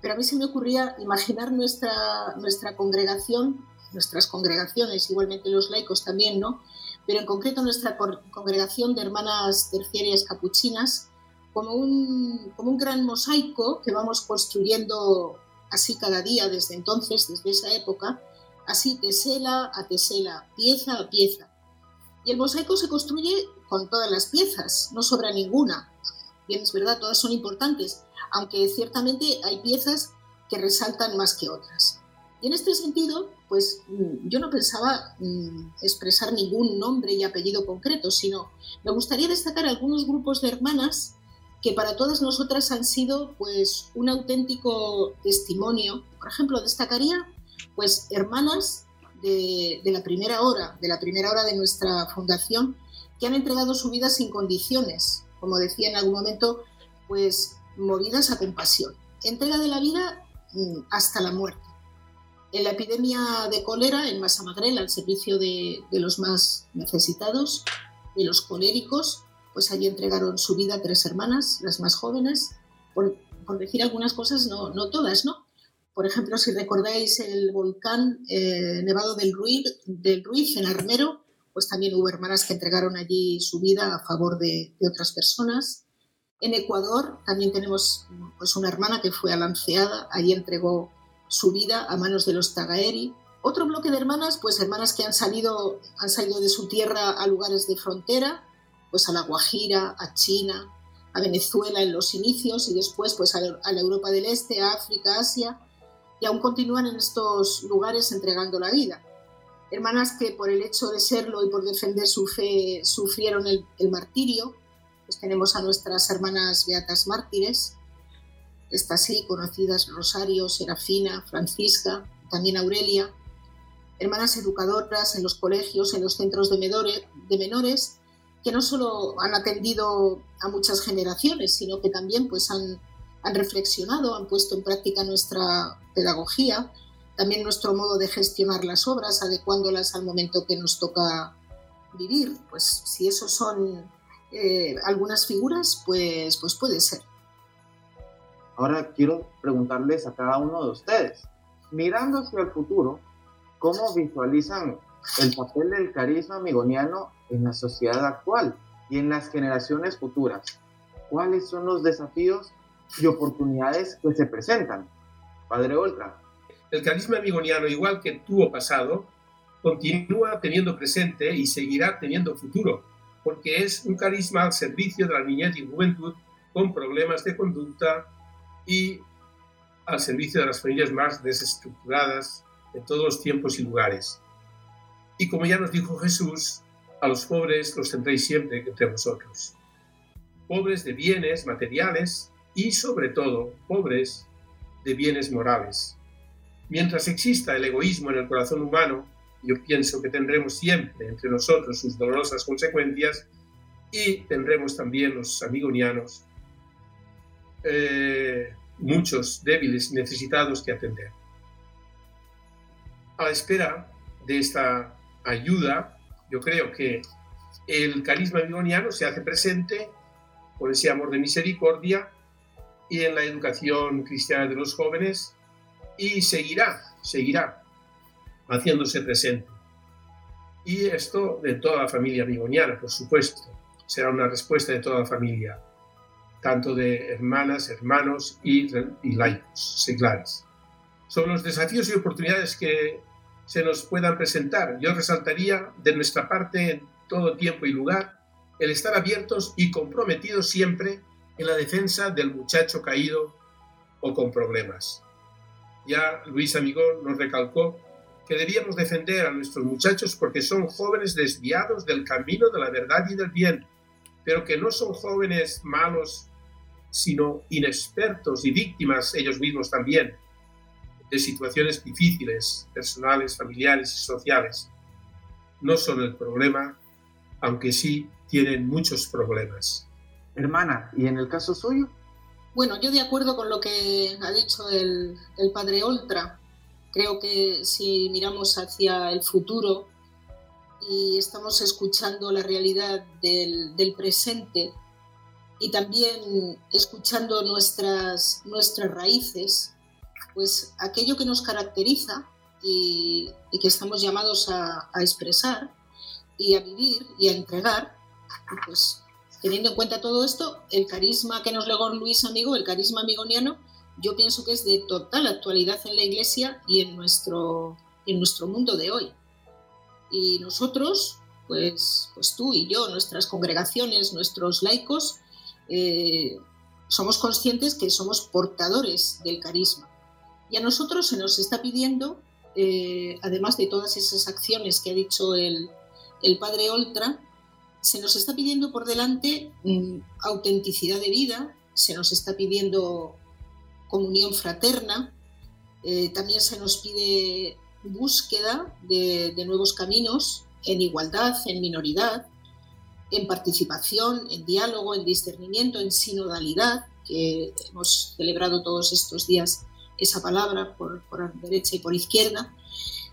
pero a mí se me ocurría imaginar nuestra, nuestra congregación, nuestras congregaciones, igualmente los laicos también, ¿no? Pero en concreto nuestra congregación de hermanas terciarias capuchinas, como un, como un gran mosaico que vamos construyendo así cada día desde entonces, desde esa época, así tesela a tesela, pieza a pieza. Y el mosaico se construye con todas las piezas, no sobra ninguna. Bien, es verdad, todas son importantes, aunque ciertamente hay piezas que resaltan más que otras. Y en este sentido, pues mm, yo no pensaba mm, expresar ningún nombre y apellido concreto, sino me gustaría destacar algunos grupos de hermanas que para todas nosotras han sido pues un auténtico testimonio. Por ejemplo, destacaría pues hermanas de, de, la primera hora, de la primera hora de nuestra fundación, que han entregado su vida sin condiciones, como decía en algún momento, pues movidas a compasión. Entrega de la vida mm, hasta la muerte. En la epidemia de cólera en Massamagrel, al servicio de, los más necesitados, de los coléricos, pues allí entregaron su vida tres hermanas, las más jóvenes, por, decir algunas cosas, no, no, todas, ¿no? Por ejemplo, si recordáis el volcán eh, Nevado del Ruiz, del Ruiz en Armero, pues también hubo hermanas que entregaron allí su vida a favor de, de otras personas. En Ecuador también tenemos pues, una hermana que fue alanceada, allí entregó su vida a manos de los Tagaeri. Otro bloque de hermanas, pues hermanas que han salido, han salido de su tierra a lugares de frontera, pues a la Guajira, a China, a Venezuela en los inicios y después pues a la Europa del Este, a África, Asia, y aún continúan en estos lugares entregando la vida. Hermanas que por el hecho de serlo y por defender su fe sufrieron el, martirio, pues tenemos a nuestras hermanas beatas mártires, estas sí conocidas Rosario, Serafina, Francisca, también Aurelia, hermanas educadoras en los colegios, en los centros de menores que no solo han atendido a muchas generaciones, sino que también pues, han, han reflexionado, han puesto en práctica nuestra pedagogía, también nuestro modo de gestionar las obras, adecuándolas al momento que nos toca vivir. Pues si esos son eh, algunas figuras, pues, pues puede ser. Ahora quiero preguntarles a cada uno de ustedes, mirando hacia el futuro, ¿cómo visualizan el papel del carisma amigoniano en la sociedad actual y en las generaciones futuras? ¿Cuáles son los desafíos y oportunidades que se presentan? Padre Oltra. El carisma amigoniano, igual que tuvo pasado, continúa teniendo presente y seguirá teniendo futuro porque es un carisma al servicio de la niñez y juventud con problemas de conducta y al servicio de las familias más desestructuradas de todos los tiempos y lugares. Y como ya nos dijo Jesús, a los pobres los tendréis siempre entre vosotros. Pobres de bienes materiales y sobre todo pobres de bienes morales. Mientras exista el egoísmo en el corazón humano, yo pienso que tendremos siempre entre nosotros sus dolorosas consecuencias y tendremos también los amigonianos eh, muchos débiles necesitados que atender. A la espera de esta ayuda, yo creo que el carisma amigoniano se hace presente con ese amor de misericordia y en la educación cristiana de los jóvenes y seguirá, seguirá haciéndose presente. Y esto de toda la familia bigoniana, por supuesto. Será una respuesta de toda la familia, tanto de hermanas, hermanos y, y laicos, seglares. Son los desafíos y oportunidades que se nos puedan presentar. Yo resaltaría de nuestra parte en todo tiempo y lugar el estar abiertos y comprometidos siempre en la defensa del muchacho caído o con problemas. Ya Luis Amigón nos recalcó que debíamos defender a nuestros muchachos porque son jóvenes desviados del camino de la verdad y del bien, pero que no son jóvenes malos, sino inexpertos y víctimas ellos mismos también de situaciones difíciles, personales, familiares y sociales. No son el problema, aunque sí tienen muchos problemas. Hermana, ¿y en el caso suyo? Bueno, yo de acuerdo con lo que ha dicho el, el padre Oltra. Creo que si miramos hacia el futuro y estamos escuchando la realidad del, presente y también escuchando nuestras, nuestras raíces, pues aquello que nos caracteriza y, que estamos llamados a, expresar y a vivir y a entregar, pues teniendo en cuenta todo esto, el carisma que nos legó Luis Amigo, el carisma amigoniano, yo pienso que es de total actualidad en la Iglesia y en nuestro, en nuestro mundo de hoy. Y nosotros, pues, pues tú y yo, nuestras congregaciones, nuestros laicos, eh, somos conscientes que somos portadores del carisma. Y a nosotros se nos está pidiendo, eh, además de todas esas acciones que ha dicho el, padre Oltra, se nos está pidiendo por delante mm, autenticidad de vida, se nos está pidiendo comunión fraterna, eh, también se nos pide búsqueda de, nuevos caminos en igualdad, en minoridad, en participación, en diálogo, en discernimiento, en sinodalidad, que hemos celebrado todos estos días esa palabra por, derecha y por izquierda.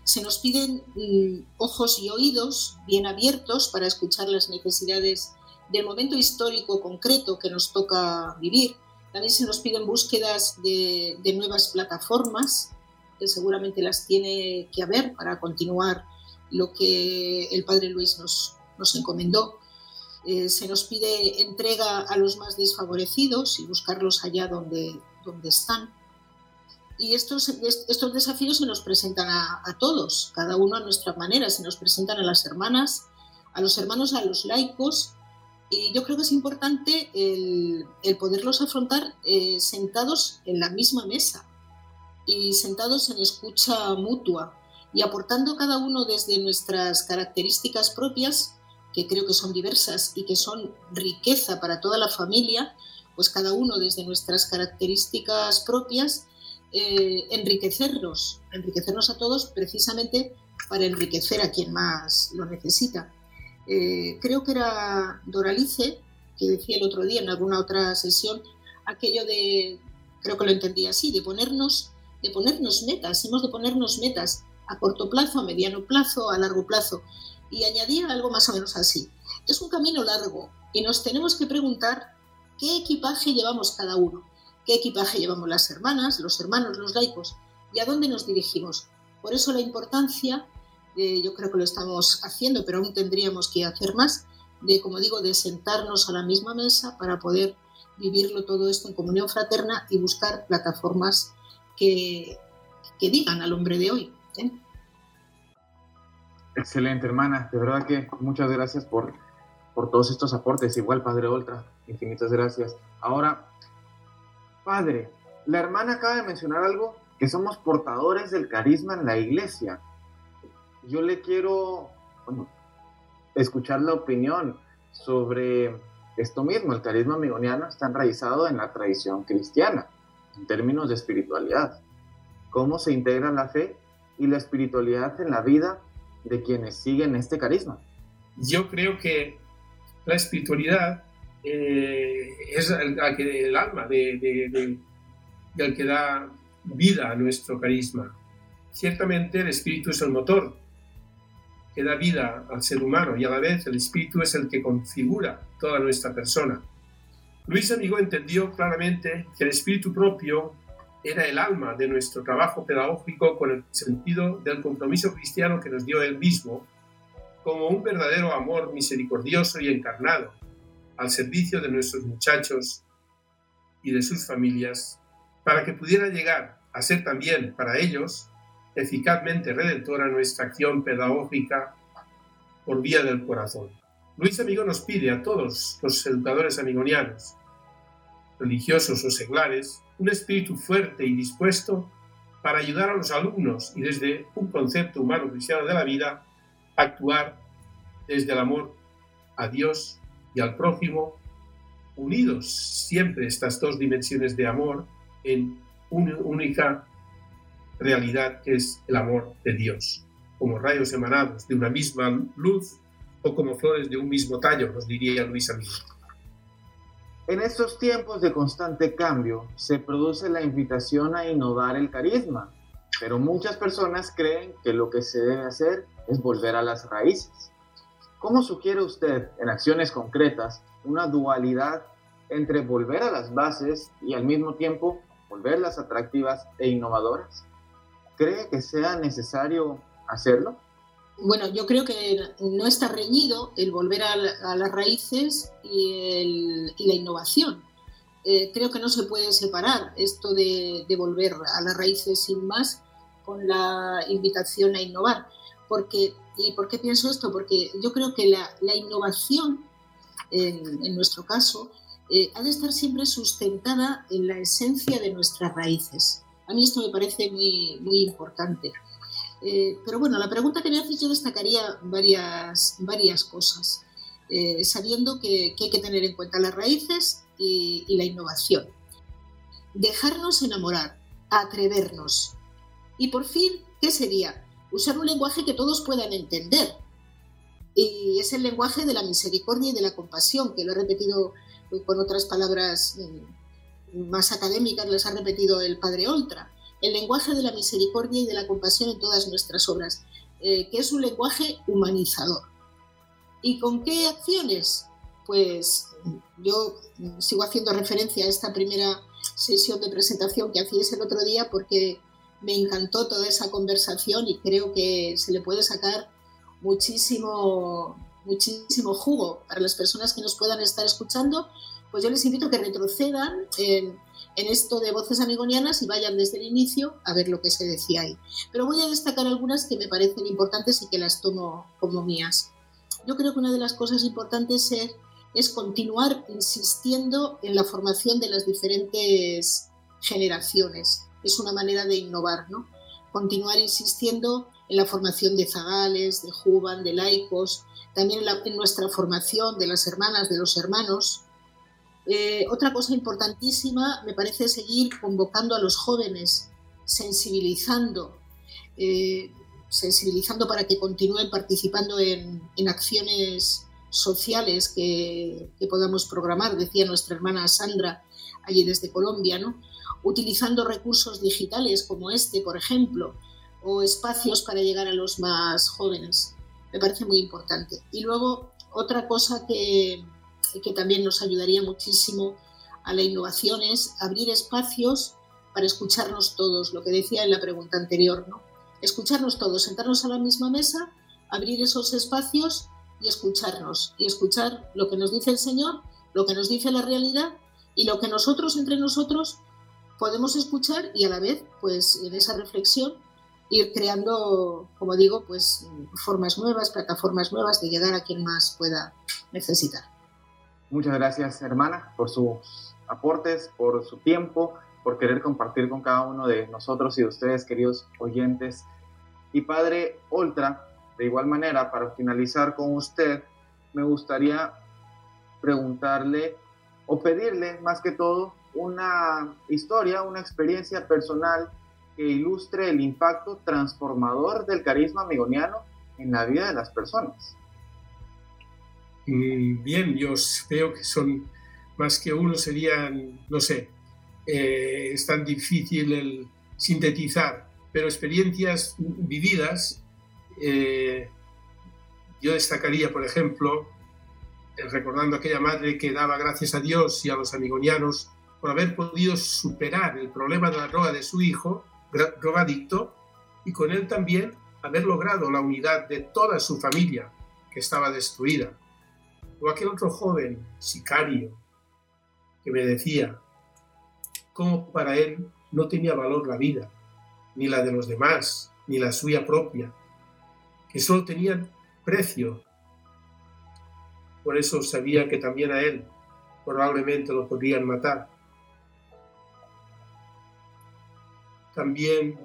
Se nos piden mm, ojos y oídos bien abiertos para escuchar las necesidades del momento histórico concreto que nos toca vivir. También se nos piden búsquedas de, de nuevas plataformas que seguramente las tiene que haber para continuar lo que el Padre Luis nos, nos encomendó. Eh, se nos pide entrega a los más desfavorecidos y buscarlos allá donde, donde están. Y estos, estos desafíos se nos presentan a, todos, cada uno a nuestra manera. Se nos presentan a las hermanas, a los hermanos, a los laicos. Y yo creo que es importante el, poderlos afrontar eh, sentados en la misma mesa, y sentados en escucha mutua y aportando cada uno desde nuestras características propias, que creo que son diversas y que son riqueza para toda la familia, pues cada uno desde nuestras características propias, eh, enriquecernos, enriquecernos a todos precisamente para enriquecer a quien más lo necesita. Eh, creo que era Doralice que decía el otro día en alguna otra sesión aquello de, creo que lo entendía así, de ponernos de ponernos metas, hemos de ponernos metas a corto plazo, a mediano plazo, a largo plazo. Y añadir algo más o menos así. Es un camino largo y nos tenemos que preguntar qué equipaje llevamos cada uno, qué equipaje llevamos las hermanas, los hermanos, los laicos y a dónde nos dirigimos. Por eso la importancia, yo creo que lo estamos haciendo, pero aún tendríamos que hacer más, de, como digo, de sentarnos a la misma mesa para poder vivirlo todo esto en comunión fraterna y buscar plataformas que, digan al hombre de hoy. ¿eh? Excelente, hermana. De verdad que muchas gracias por, por todos estos aportes. Igual, Padre Oltra, infinitas gracias. Ahora, Padre, la hermana acaba de mencionar algo, que somos portadores del carisma en la iglesia. Yo le quiero escuchar la opinión sobre esto mismo. El carisma amigoniano está enraizado en la tradición cristiana en términos de espiritualidad. ¿Cómo se integra la fe y la espiritualidad en la vida de quienes siguen este carisma? Yo creo que la espiritualidad eh, es el, el alma de, del que da vida a nuestro carisma. Ciertamente el espíritu es el motor que da vida al ser humano y a la vez el espíritu es el que configura toda nuestra persona. Luis Amigo entendió claramente que el espíritu propio era el alma de nuestro trabajo pedagógico con el sentido del compromiso cristiano que nos dio él mismo como un verdadero amor misericordioso y encarnado al servicio de nuestros muchachos y de sus familias, para que pudiera llegar a ser también para ellos eficazmente redentora nuestra acción pedagógica por vía del corazón. Luis Amigo nos pide a todos los educadores amigonianos, religiosos o seglares, un espíritu fuerte y dispuesto para ayudar a los alumnos y desde un concepto humano cristiano de la vida, actuar desde el amor a Dios y al prójimo, unidos siempre estas dos dimensiones de amor en una única realidad que es el amor de Dios, como rayos emanados de una misma luz o como flores de un mismo tallo, nos diría Luis Amigo. En estos tiempos de constante cambio se produce la invitación a innovar el carisma, pero muchas personas creen que lo que se debe hacer es volver a las raíces. ¿Cómo sugiere usted en acciones concretas una dualidad entre volver a las bases y al mismo tiempo volverlas atractivas e innovadoras? ¿Cree que sea necesario hacerlo? Bueno, yo creo que no está reñido el volver a, las raíces y, la innovación. Eh, creo que no se puede separar esto de, volver a las raíces sin más con la invitación a innovar. Porque, ¿Y por qué pienso esto? Porque yo creo que la, innovación, en, nuestro caso, eh, ha de estar siempre sustentada en la esencia de nuestras raíces. A mí esto me parece muy, muy importante. Eh, pero bueno, la pregunta que me haces yo destacaría varias, varias cosas, eh, sabiendo que, hay que tener en cuenta las raíces y, la innovación. Dejarnos enamorar, atrevernos. Y por fin, ¿qué sería? Usar un lenguaje que todos puedan entender. Y es el lenguaje de la misericordia y de la compasión, que lo he repetido con otras palabras mm, más académicas, les ha repetido el padre Oltra el lenguaje de la misericordia y de la compasión en todas nuestras obras, eh, que es un lenguaje humanizador. ¿Y con qué acciones? Pues yo sigo haciendo referencia a esta primera sesión de presentación que hacíais el otro día porque me encantó toda esa conversación y creo que se le puede sacar muchísimo, muchísimo jugo para las personas que nos puedan estar escuchando. Pues yo les invito a que retrocedan en esto de voces amigonianas y vayan desde el inicio a ver lo que se decía ahí. Pero voy a destacar algunas que me parecen importantes y que las tomo como mías. Yo creo que una de las cosas importantes es, es continuar insistiendo en la formación de las diferentes generaciones. Es una manera de innovar, ¿no? Continuar insistiendo en la formación de zagales, de juban, de laicos, también en, en nuestra formación de las hermanas, de los hermanos, eh, otra cosa importantísima me parece seguir convocando a los jóvenes, sensibilizando, eh, sensibilizando para que continúen participando en, acciones sociales que, podamos programar, decía nuestra hermana Sandra allí desde Colombia, ¿no? Utilizando recursos digitales como este, por ejemplo, o espacios para llegar a los más jóvenes. Me parece muy importante. Y luego, otra cosa que, que también nos ayudaría muchísimo a la innovación es abrir espacios para escucharnos todos, lo que decía en la pregunta anterior, ¿no? Escucharnos todos, sentarnos a la misma mesa, abrir esos espacios y escucharnos, y escuchar lo que nos dice el Señor, lo que nos dice la realidad y lo que nosotros entre nosotros podemos escuchar y a la vez, pues en esa reflexión, ir creando, como digo, pues formas nuevas, plataformas nuevas de llegar a quien más pueda necesitar. Muchas gracias, hermana, por sus aportes, por su tiempo, por querer compartir con cada uno de nosotros y de ustedes, queridos oyentes. Y Padre Oltra, de igual manera, para finalizar con usted, me gustaría preguntarle o pedirle más que todo una historia, una experiencia personal que ilustre el impacto transformador del carisma amigoniano en la vida de las personas. Mm, bien, yo veo que son más que uno, serían, no sé, eh, es tan difícil el sintetizar, pero experiencias vividas, eh, yo destacaría, por ejemplo, recordando aquella madre que daba gracias a Dios y a los amigonianos por haber podido superar el problema de la droga de su hijo, drogadicto, y con él también haber logrado la unidad de toda su familia que estaba destruida o aquel otro joven sicario que me decía cómo para él no tenía valor la vida, ni la de los demás, ni la suya propia, que solo tenían precio. Por eso sabía que también a él probablemente lo podrían matar. También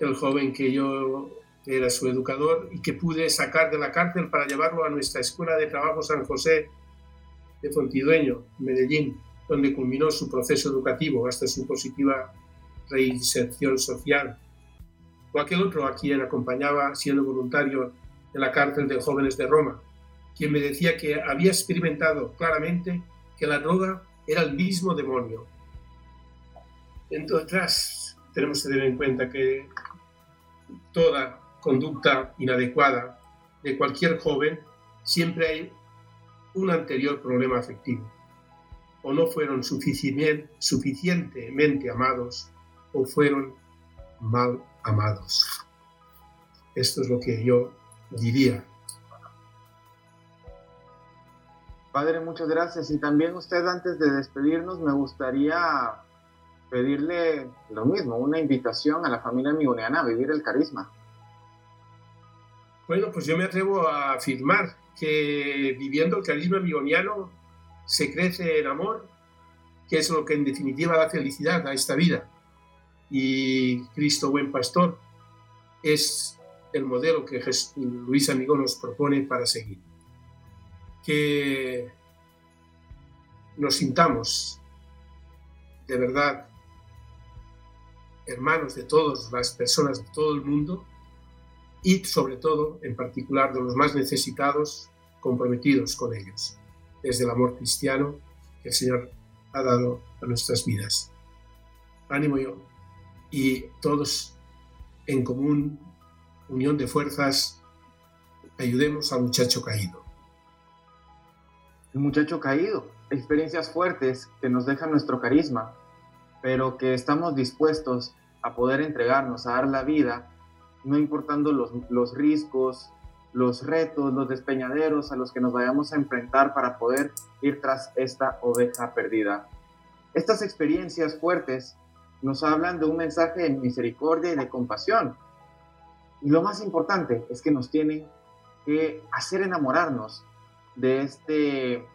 el joven que yo era su educador y que pude sacar de la cárcel para llevarlo a nuestra Escuela de Trabajo San José de Fontidueño, Medellín, donde culminó su proceso educativo hasta su positiva reinserción social. O aquel otro a quien acompañaba siendo voluntario en la cárcel de jóvenes de Roma, quien me decía que había experimentado claramente que la droga era el mismo demonio. Entonces, tenemos que tener en cuenta que toda conducta inadecuada de cualquier joven, siempre hay un anterior problema afectivo. o no fueron suficientemente amados o fueron mal amados. Esto es lo que yo diría. Padre, muchas gracias. Y también usted, antes de despedirnos, me gustaría pedirle lo mismo, una invitación a la familia amigoniana a vivir el carisma. Bueno, pues yo me atrevo a afirmar que viviendo el carisma amigoniano se crece en amor, que es lo que en definitiva da felicidad a esta vida. Y Cristo buen pastor es el modelo que Luis Amigo nos propone para seguir. Que nos sintamos de verdad hermanos de todas las personas de todo el mundo y sobre todo, en particular, de los más necesitados, comprometidos con ellos, desde el amor cristiano que el Señor ha dado a nuestras vidas. Ánimo yo y todos en común, unión de fuerzas, ayudemos al muchacho caído. El muchacho caído, experiencias fuertes que nos dejan nuestro carisma, pero que estamos dispuestos a poder entregarnos, a dar la vida, no importando los, los riesgos, los retos, los despeñaderos a los que nos vayamos a enfrentar para poder ir tras esta oveja perdida. Estas experiencias fuertes nos hablan de un mensaje de misericordia y de compasión. Y lo más importante es que nos tienen que hacer enamorarnos de este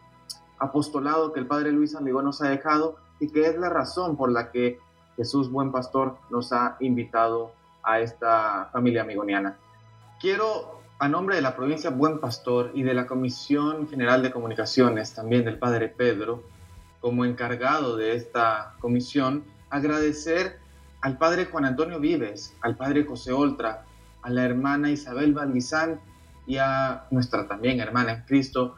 apostolado que el Padre Luis Amigo nos ha dejado y que es la razón por la que Jesús Buen Pastor nos ha invitado a esta familia amigoniana. Quiero, a nombre de la provincia Buen Pastor y de la Comisión General de Comunicaciones, también del Padre Pedro, como encargado de esta comisión, agradecer al Padre Juan Antonio Vives, al Padre José Oltra, a la hermana Isabel Valguizán y a nuestra también hermana en Cristo,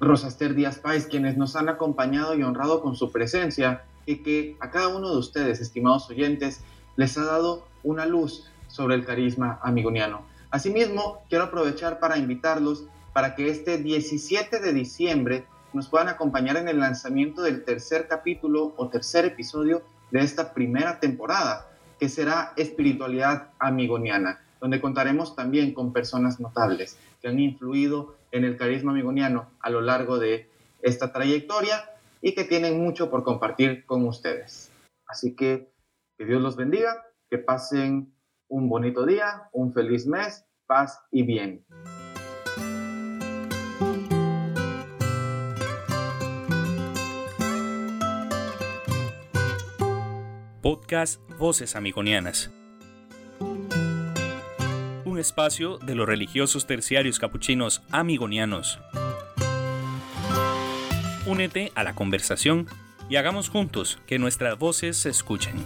Rosaster Díaz Páez, quienes nos han acompañado y honrado con su presencia y que a cada uno de ustedes, estimados oyentes, les ha dado una luz sobre el carisma amigoniano. Asimismo, quiero aprovechar para invitarlos para que este 17 de diciembre nos puedan acompañar en el lanzamiento del tercer capítulo o tercer episodio de esta primera temporada, que será Espiritualidad Amigoniana, donde contaremos también con personas notables que han influido en el carisma amigoniano a lo largo de esta trayectoria y que tienen mucho por compartir con ustedes. Así que que Dios los bendiga, que pasen un bonito día, un feliz mes, paz y bien. Podcast Voces Amigonianas espacio de los religiosos terciarios capuchinos amigonianos. Únete a la conversación y hagamos juntos que nuestras voces se escuchen.